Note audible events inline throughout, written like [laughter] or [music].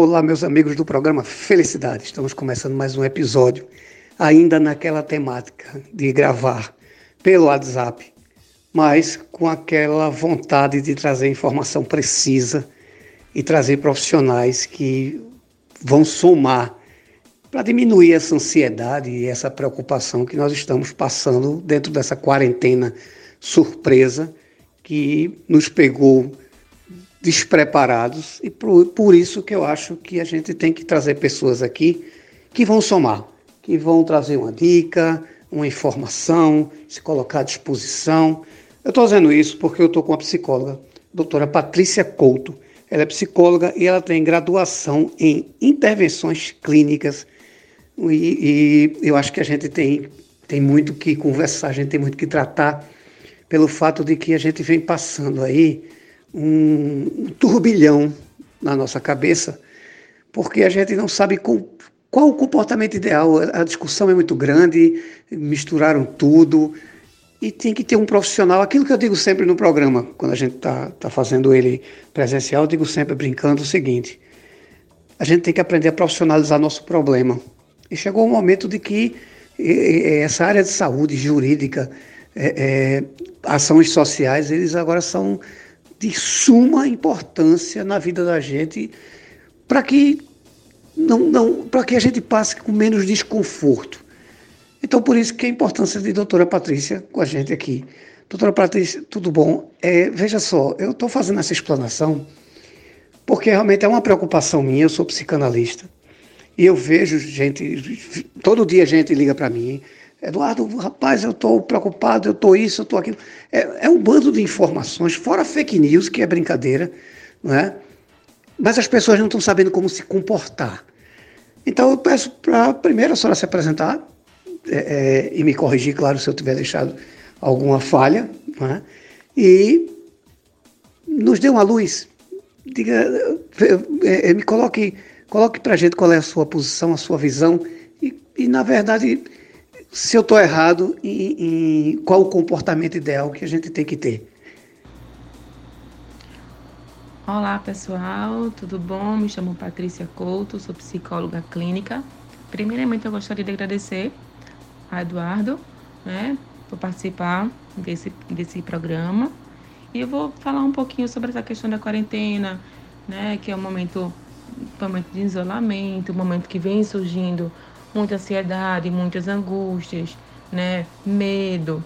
Olá, meus amigos do programa Felicidade. Estamos começando mais um episódio, ainda naquela temática de gravar pelo WhatsApp, mas com aquela vontade de trazer informação precisa e trazer profissionais que vão somar para diminuir essa ansiedade e essa preocupação que nós estamos passando dentro dessa quarentena surpresa que nos pegou despreparados e por, por isso que eu acho que a gente tem que trazer pessoas aqui que vão somar, que vão trazer uma dica, uma informação, se colocar à disposição. Eu estou dizendo isso porque eu estou com a psicóloga, doutora Patrícia Couto. Ela é psicóloga e ela tem graduação em intervenções clínicas. E, e eu acho que a gente tem, tem muito que conversar, a gente tem muito que tratar pelo fato de que a gente vem passando aí um, turbilhão na nossa cabeça, porque a gente não sabe com, qual o comportamento ideal. A discussão é muito grande, misturaram tudo, e tem que ter um profissional. Aquilo que eu digo sempre no programa, quando a gente está tá fazendo ele presencial, eu digo sempre brincando o seguinte: a gente tem que aprender a profissionalizar nosso problema. E chegou o momento de que essa área de saúde jurídica, é, é, ações sociais, eles agora são de suma importância na vida da gente para que não, não para que a gente passe com menos desconforto. Então, por isso que a importância de doutora Patrícia com a gente aqui. Doutora Patrícia, tudo bom? É, veja só, eu estou fazendo essa explanação porque realmente é uma preocupação minha, eu sou psicanalista, e eu vejo gente, todo dia gente liga para mim, Eduardo, rapaz, eu estou preocupado, eu estou isso, eu estou aquilo. É, é, um bando de informações, fora fake news, que é brincadeira, não é? mas as pessoas não estão sabendo como se comportar. Então eu peço para primeiro a senhora se apresentar é, é, e me corrigir, claro, se eu tiver deixado alguma falha, é? e nos dê uma luz. Diga, é, me coloque, coloque para a gente qual é a sua posição, a sua visão, e, e na verdade se eu estou errado em, em qual o comportamento ideal que a gente tem que ter. Olá pessoal, tudo bom? Me chamo Patrícia Couto, sou psicóloga clínica. Primeiramente eu gostaria de agradecer a Eduardo, né, por participar desse, desse programa. E eu vou falar um pouquinho sobre essa questão da quarentena, né, que é um momento, um momento de isolamento, um momento que vem surgindo muita ansiedade, muitas angústias, né? Medo.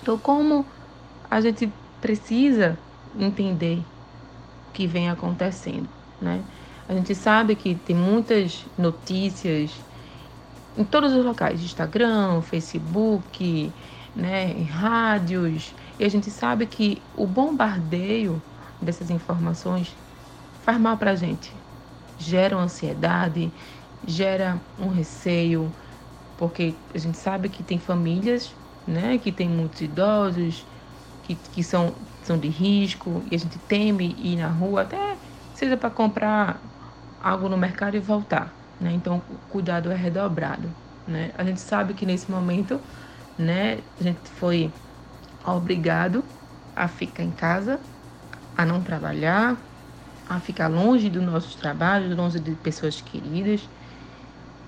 Então, como a gente precisa entender o que vem acontecendo, né? A gente sabe que tem muitas notícias em todos os locais, Instagram, Facebook, né, em rádios, e a gente sabe que o bombardeio dessas informações faz mal para a gente, gera ansiedade, gera um receio, porque a gente sabe que tem famílias, né, que tem muitos idosos, que, que são, são de risco, e a gente teme ir na rua, até seja para comprar algo no mercado e voltar, né? Então, o cuidado é redobrado, né? A gente sabe que nesse momento, né, a gente foi obrigado a ficar em casa, a não trabalhar, a ficar longe dos nossos trabalhos, longe de pessoas queridas,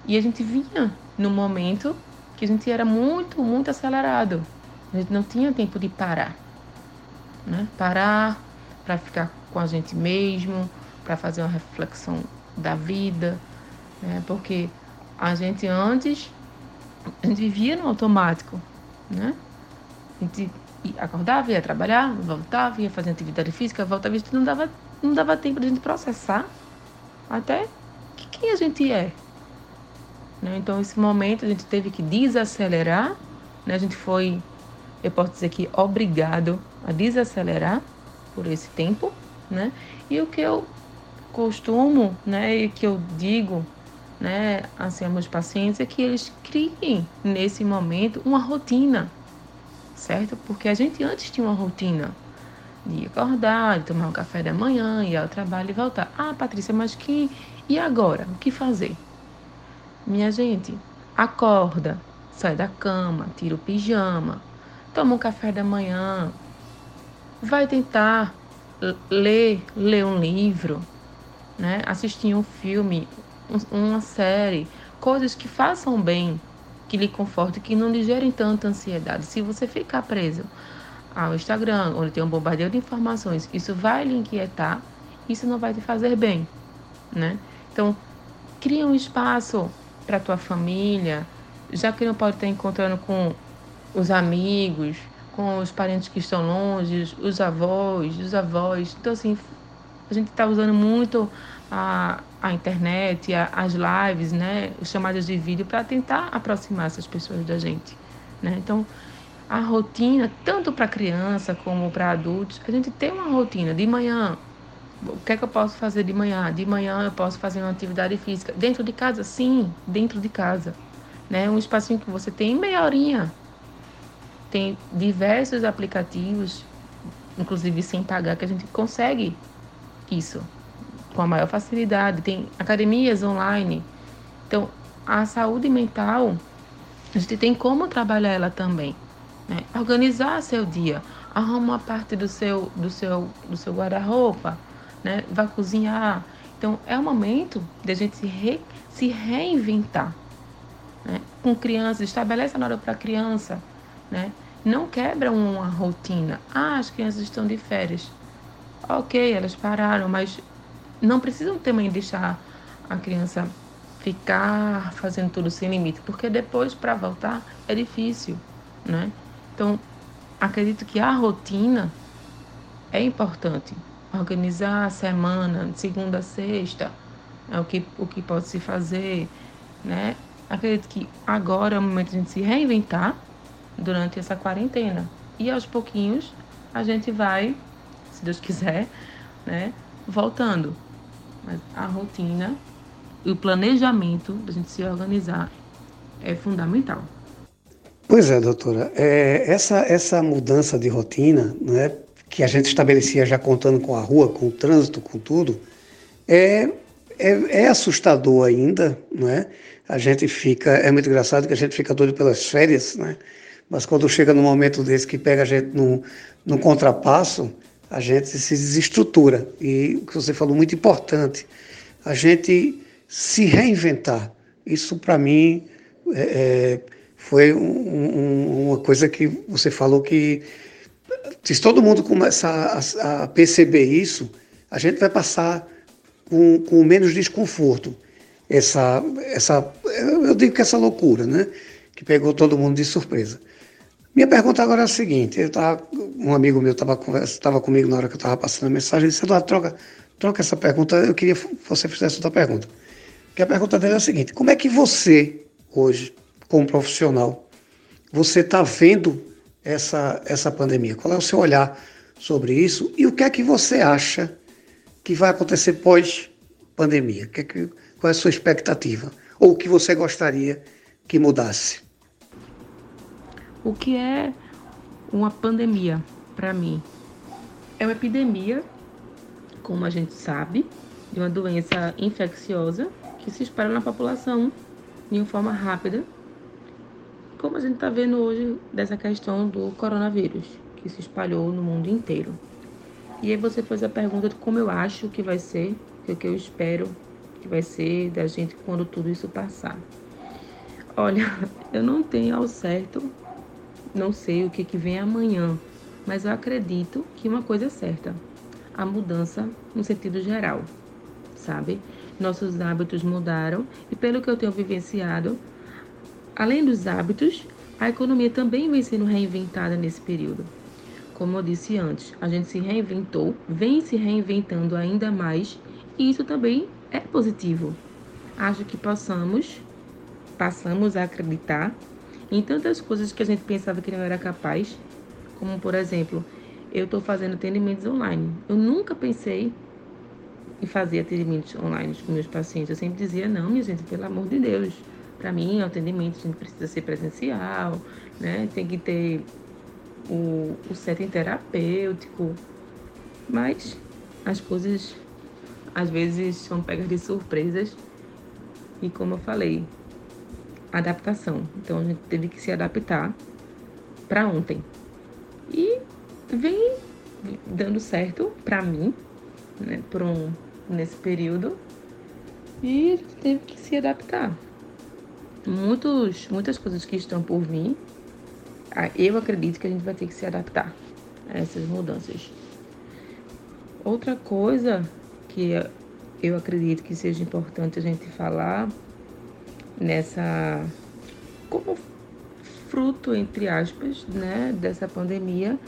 e a gente vinha no momento que a gente era muito, muito acelerado. A gente não tinha tempo de parar. Né? Parar para ficar com a gente mesmo, para fazer uma reflexão da vida, né? Porque a gente antes a gente vivia no automático, né? A gente acordava, ia trabalhar, voltava, ia fazer atividade física, voltava, isso não dava, não dava tempo de a gente processar até quem a gente é, né? Então, esse momento a gente teve que desacelerar, né? a gente foi, eu posso dizer que, obrigado a desacelerar por esse tempo. Né? E o que eu costumo né, e que eu digo né, assim, aos meus pacientes é que eles criem nesse momento uma rotina, certo? Porque a gente antes tinha uma rotina de acordar, de tomar um café da manhã, ir ao trabalho e voltar. Ah, Patrícia, mas que e agora? O que fazer? Minha gente, acorda, sai da cama, tira o pijama, toma um café da manhã, vai tentar ler, ler um livro, né? Assistir um filme, uma série, coisas que façam bem, que lhe confortem, que não lhe gerem tanta ansiedade. Se você ficar preso ao Instagram, onde tem um bombardeio de informações, isso vai lhe inquietar, isso não vai te fazer bem, né? Então, cria um espaço para tua família, já que não pode estar encontrando com os amigos, com os parentes que estão longe, os avós, os avós. Então, assim, a gente está usando muito a, a internet, a, as lives, né, as chamadas de vídeo para tentar aproximar essas pessoas da gente, né? Então, a rotina, tanto para criança como para adultos, a gente tem uma rotina de manhã. O que é que eu posso fazer de manhã? De manhã eu posso fazer uma atividade física. Dentro de casa? Sim, dentro de casa. Né? Um espacinho que você tem meia horinha. Tem diversos aplicativos, inclusive sem pagar, que a gente consegue isso com a maior facilidade. Tem academias online. Então, a saúde mental, a gente tem como trabalhar ela também. Né? Organizar seu dia, arruma uma parte do seu, do seu, do seu guarda-roupa, né? Vai cozinhar. Então é o momento de a gente se, re, se reinventar. Né? Com crianças, estabelece a hora para a criança, né? Não quebra uma rotina. Ah, as crianças estão de férias. Ok, elas pararam, mas não precisam também deixar a criança ficar fazendo tudo sem limite, porque depois para voltar é difícil, né? Então, acredito que a rotina é importante. Organizar a semana, de segunda a sexta, é o que, o que pode se fazer, né? Acredito que agora é o momento de a gente se reinventar durante essa quarentena. E aos pouquinhos a gente vai, se Deus quiser, né, voltando. Mas a rotina e o planejamento da gente se organizar é fundamental. Pois é, doutora. É, essa, essa mudança de rotina, né, que a gente estabelecia já contando com a rua, com o trânsito, com tudo, é, é, é assustador ainda, não é? A gente fica, é muito engraçado que a gente fica doido pelas férias, né? Mas quando chega num momento desse que pega a gente num, num contrapasso, a gente se desestrutura. E o que você falou muito importante, a gente se reinventar. Isso para mim é, é foi um, um, uma coisa que você falou que se todo mundo começar a, a perceber isso, a gente vai passar com, com, menos desconforto. Essa, essa, eu digo que essa loucura, né? Que pegou todo mundo de surpresa. Minha pergunta agora é a seguinte: eu tava, um amigo meu estava comigo na hora que eu estava passando a mensagem, ele disse: Eduardo, troca, troca essa pergunta. Eu queria que você fizesse outra pergunta. Que a pergunta dele é a seguinte: como é que você, hoje, como profissional, você está vendo essa, essa pandemia? Qual é o seu olhar sobre isso? E o que é que você acha que vai acontecer pós-pandemia? Que é que, qual é a sua expectativa? Ou o que você gostaria que mudasse? O que é uma pandemia para mim? É uma epidemia, como a gente sabe, de uma doença infecciosa que se espalha na população de uma forma rápida como a gente está vendo hoje dessa questão do coronavírus, que se espalhou no mundo inteiro. E aí você fez a pergunta de como eu acho que vai ser, o que eu espero que vai ser da gente quando tudo isso passar. Olha, [laughs] eu não tenho ao certo, não sei o que, que vem amanhã, mas eu acredito que uma coisa é certa: a mudança no sentido geral, sabe? Nossos hábitos mudaram e, pelo que eu tenho vivenciado, Além dos hábitos, a economia também vem sendo reinventada nesse período. Como eu disse antes, a gente se reinventou, vem se reinventando ainda mais, e isso também é positivo. Acho que possamos, passamos a acreditar em tantas coisas que a gente pensava que não era capaz, como por exemplo, eu estou fazendo atendimentos online. Eu nunca pensei em fazer atendimentos online com meus pacientes. Eu sempre dizia, não, minha gente, pelo amor de Deus para mim, o atendimento a gente precisa ser presencial, né? Tem que ter o, o setting terapêutico. Mas as coisas às vezes são pegas de surpresas. E como eu falei, adaptação. Então a gente teve que se adaptar para ontem. E vem dando certo para mim, né? Um, nesse período e teve que se adaptar. Muitos, muitas coisas que estão por vir, eu acredito que a gente vai ter que se adaptar a essas mudanças. Outra coisa que eu acredito que seja importante a gente falar nessa como fruto entre aspas, né, dessa pandemia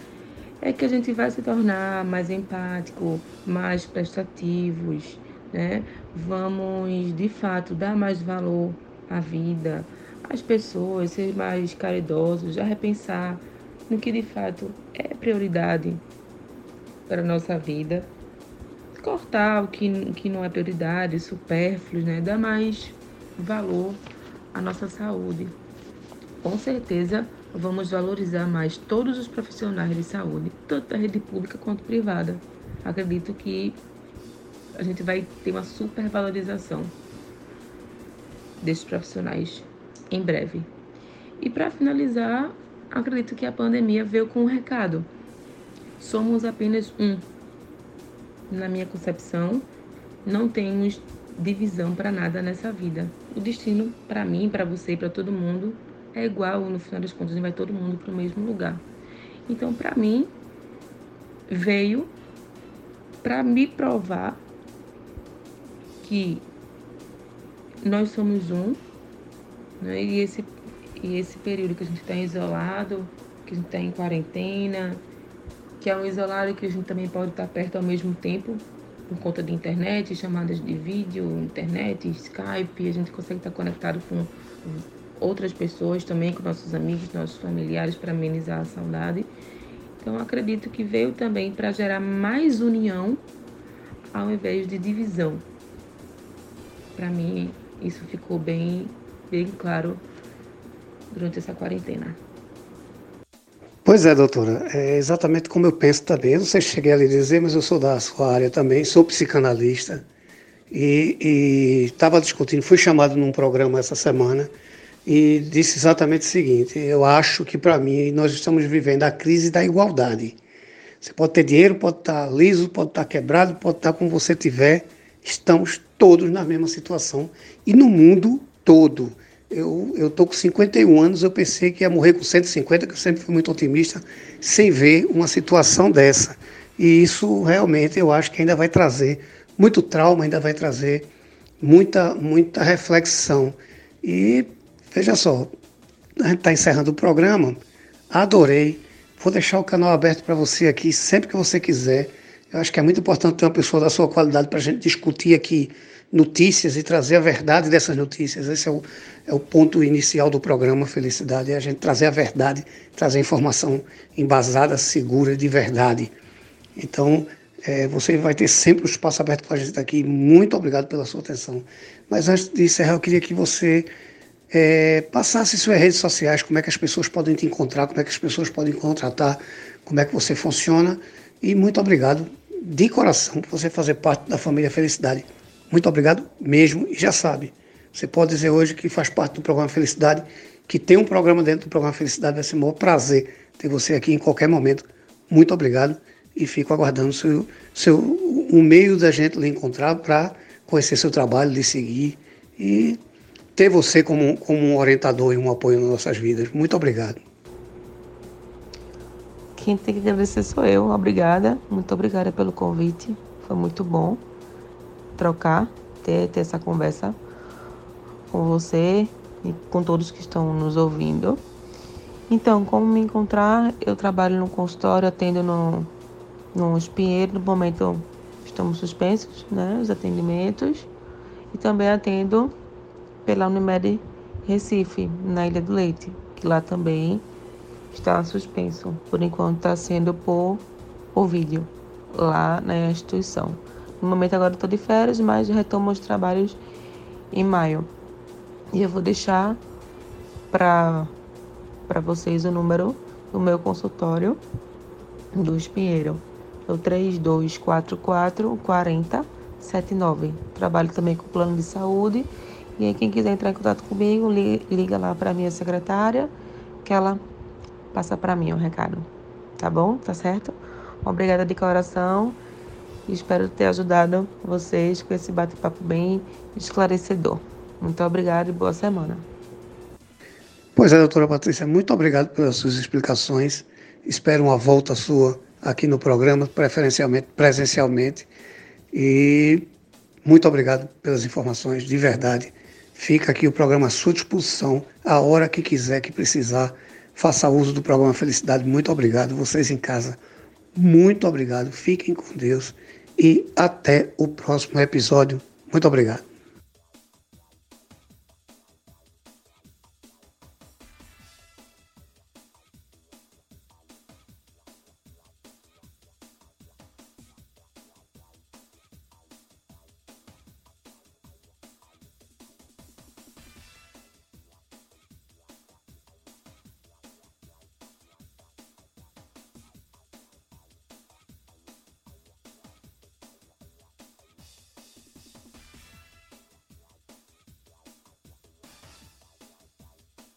é que a gente vai se tornar mais empático, mais prestativos, né? Vamos de fato dar mais valor à vida, às pessoas, ser mais caridosos, já repensar no que de fato é prioridade para a nossa vida. Cortar o que, que não é prioridade, supérfluos, né? Dar mais valor à nossa saúde. Com certeza vamos valorizar mais todos os profissionais de saúde, tanto da rede pública quanto privada. Acredito que a gente vai ter uma supervalorização desses profissionais em breve. E para finalizar, acredito que a pandemia veio com um recado. Somos apenas um. Na minha concepção, não temos divisão para nada nessa vida. O destino, para mim, para você, para todo mundo, é igual, no final das contas, vai todo mundo para o mesmo lugar. Então, para mim, veio para me provar que nós somos um, né? e, esse, e esse período que a gente está isolado, que a gente está em quarentena, que é um isolado que a gente também pode estar perto ao mesmo tempo, por conta de internet, chamadas de vídeo, internet, Skype, a gente consegue estar conectado com outras pessoas também, com nossos amigos, nossos familiares, para amenizar a saudade. Então, acredito que veio também para gerar mais união ao invés de divisão. Para mim, isso ficou bem, bem claro durante essa quarentena. Pois é, doutora, é exatamente como eu penso também. Eu não sei se cheguei a lhe dizer, mas eu sou da sua área também, sou psicanalista e estava discutindo, fui chamado num programa essa semana e disse exatamente o seguinte: eu acho que para mim nós estamos vivendo a crise da igualdade. Você pode ter dinheiro, pode estar liso, pode estar quebrado, pode estar como você tiver. Estamos todos na mesma situação e no mundo todo. Eu estou com 51 anos, eu pensei que ia morrer com 150, que eu sempre fui muito otimista, sem ver uma situação dessa. E isso realmente eu acho que ainda vai trazer muito trauma, ainda vai trazer muita, muita reflexão. E Veja só, a gente está encerrando o programa. Adorei. Vou deixar o canal aberto para você aqui sempre que você quiser. Eu acho que é muito importante ter uma pessoa da sua qualidade para a gente discutir aqui notícias e trazer a verdade dessas notícias. Esse é o, é o ponto inicial do programa Felicidade, é a gente trazer a verdade, trazer informação embasada, segura, de verdade. Então, é, você vai ter sempre o espaço aberto para a gente aqui. Muito obrigado pela sua atenção. Mas antes de encerrar, eu queria que você é, passasse suas redes sociais, como é que as pessoas podem te encontrar, como é que as pessoas podem contratar, como é que você funciona. E muito obrigado de coração por você fazer parte da família Felicidade. Muito obrigado mesmo. E já sabe, você pode dizer hoje que faz parte do programa Felicidade, que tem um programa dentro do programa Felicidade. Vai ser um maior prazer ter você aqui em qualquer momento. Muito obrigado e fico aguardando seu, seu, um meio da gente lhe encontrar para conhecer seu trabalho, lhe seguir e ter você como, como um orientador e um apoio nas nossas vidas. Muito obrigado. Quem tem que agradecer sou eu. Obrigada. Muito obrigada pelo convite. Foi muito bom trocar, ter, ter essa conversa com você e com todos que estão nos ouvindo. Então, como me encontrar? Eu trabalho no consultório, atendo no, no espinheiro. No momento estamos suspensos, né? Os atendimentos. E também atendo pela Unimed Recife, na Ilha do Leite, que lá também está suspenso. Por enquanto está sendo por, por vídeo, lá na instituição. No momento agora estou de férias, mas retomo os trabalhos em maio. E eu vou deixar para vocês o número do meu consultório do Espinheiro. É o 3244 4079. Trabalho também com plano de saúde e aí, quem quiser entrar em contato comigo, liga lá para minha secretária, que ela passa para mim o recado. Tá bom? Tá certo? Obrigada de coração espero ter ajudado vocês com esse bate-papo bem esclarecedor. Muito obrigada e boa semana. Pois é, doutora Patrícia, muito obrigado pelas suas explicações. Espero uma volta sua aqui no programa, preferencialmente presencialmente. E muito obrigado pelas informações, de verdade. Fica aqui o programa à sua disposição, a hora que quiser, que precisar. Faça uso do programa Felicidade. Muito obrigado. Vocês em casa, muito obrigado. Fiquem com Deus e até o próximo episódio. Muito obrigado.